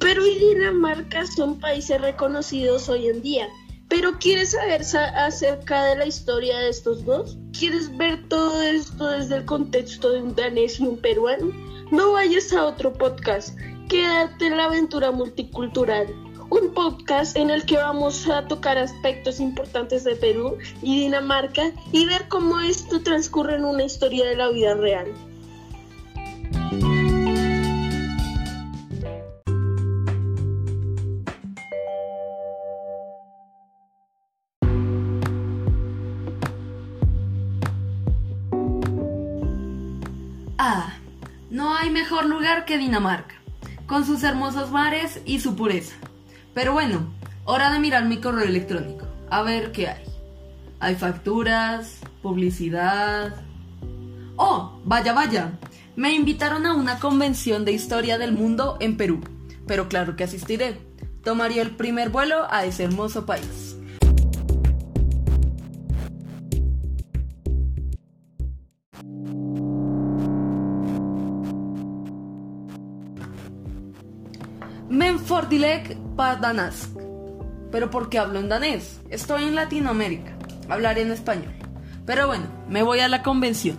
Perú y Dinamarca son países reconocidos hoy en día. Pero ¿quieres saber acerca de la historia de estos dos? ¿Quieres ver todo esto desde el contexto de un danés y un peruano? No vayas a otro podcast. Quédate en la aventura multicultural. Un podcast en el que vamos a tocar aspectos importantes de Perú y Dinamarca y ver cómo esto transcurre en una historia de la vida real. Ah, no hay mejor lugar que Dinamarca, con sus hermosos mares y su pureza. Pero bueno, hora de mirar mi correo electrónico, a ver qué hay. Hay facturas, publicidad. Oh, vaya, vaya. Me invitaron a una convención de historia del mundo en Perú. Pero claro que asistiré. Tomaría el primer vuelo a ese hermoso país. Menfordilek Padanask. Pero ¿por qué hablo en danés? Estoy en Latinoamérica. Hablaré en español. Pero bueno, me voy a la convención.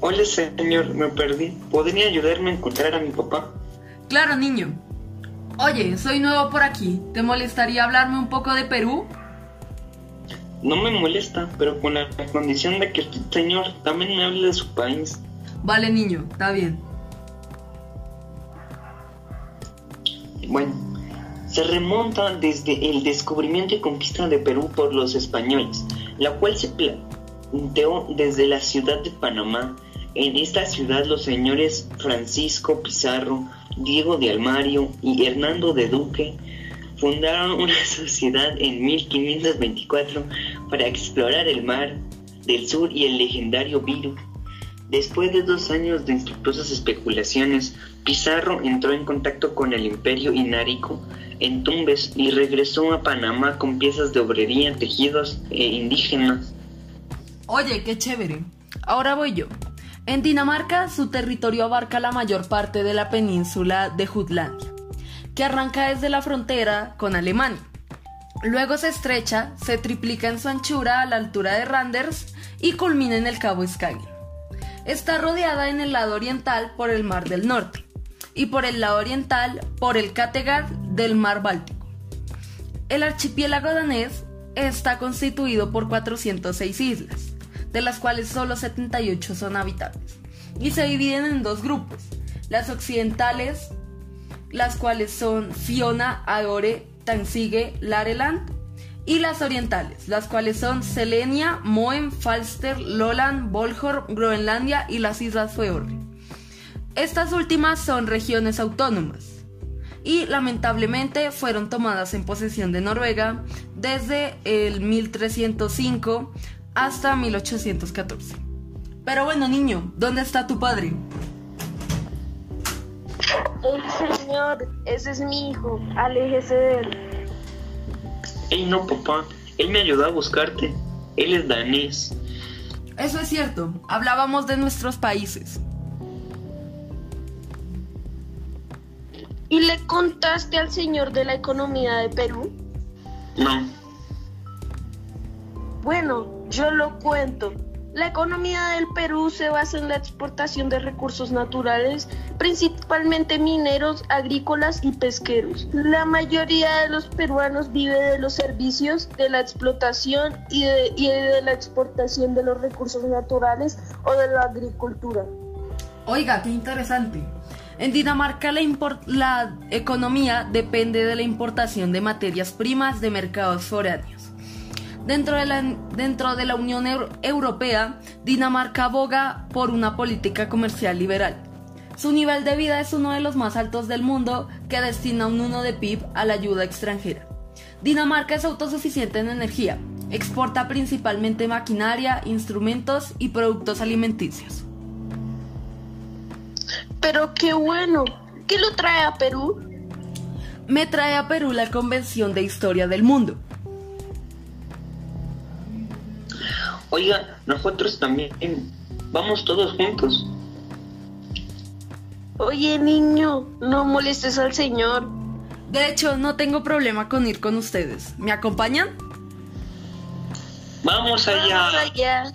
Hola señor, me perdí. ¿Podría ayudarme a encontrar a mi papá? Claro, niño. Oye, soy nuevo por aquí. ¿Te molestaría hablarme un poco de Perú? No me molesta, pero con la condición de que el señor también me hable de su país. Vale, niño, está bien. Bueno, se remonta desde el descubrimiento y conquista de Perú por los españoles, la cual se planteó desde la ciudad de Panamá. En esta ciudad los señores Francisco Pizarro, Diego de Almario y Hernando de Duque fundaron una sociedad en 1524 para explorar el mar del sur y el legendario Viru Después de dos años de infructuosas especulaciones, Pizarro entró en contacto con el imperio inárico en Tumbes y regresó a Panamá con piezas de obrería, tejidos e indígenas. Oye, qué chévere. Ahora voy yo. En Dinamarca, su territorio abarca la mayor parte de la península de Jutlandia, que arranca desde la frontera con Alemania. Luego se estrecha, se triplica en su anchura a la altura de Randers y culmina en el Cabo Skagen. Está rodeada en el lado oriental por el Mar del Norte y por el lado oriental por el Kattegat del Mar Báltico. El archipiélago danés está constituido por 406 islas, de las cuales solo 78 son habitables, y se dividen en dos grupos, las occidentales, las cuales son Fiona, Aore, Tansige, Lareland y las orientales, las cuales son Selenia, Moen, Falster, Loland, Bolhor, Groenlandia y las Islas Feorre. Estas últimas son regiones autónomas y lamentablemente fueron tomadas en posesión de Noruega desde el 1305 hasta 1814. Pero bueno, niño, ¿dónde está tu padre? El señor, ese es mi hijo, aléjese de él. No, papá. Él me ayudó a buscarte. Él es danés. Eso es cierto. Hablábamos de nuestros países. ¿Y le contaste al señor de la economía de Perú? No. Bueno, yo lo cuento. La economía del Perú se basa en la exportación de recursos naturales, principalmente mineros, agrícolas y pesqueros. La mayoría de los peruanos vive de los servicios, de la explotación y de, la exportación de los recursos naturales o de la agricultura. Oiga, qué interesante. En Dinamarca la, economía depende de la importación de materias primas de mercados foráneos. Dentro de, la, dentro de la Unión Europea, Dinamarca aboga por una política comercial liberal. Su nivel de vida es uno de los más altos del mundo que destina un 1 de PIB a la ayuda extranjera. Dinamarca es autosuficiente en energía, exporta principalmente maquinaria, instrumentos y productos alimenticios. Pero qué bueno, ¿qué lo trae a Perú? me trae a Perú la Convención de Historia del Mundo. Oiga, nosotros también. Vamos todos juntos. Oye, niño, no molestes al señor. De hecho, no tengo problema con ir con ustedes. ¿Me acompañan? Vamos allá. Vamos allá.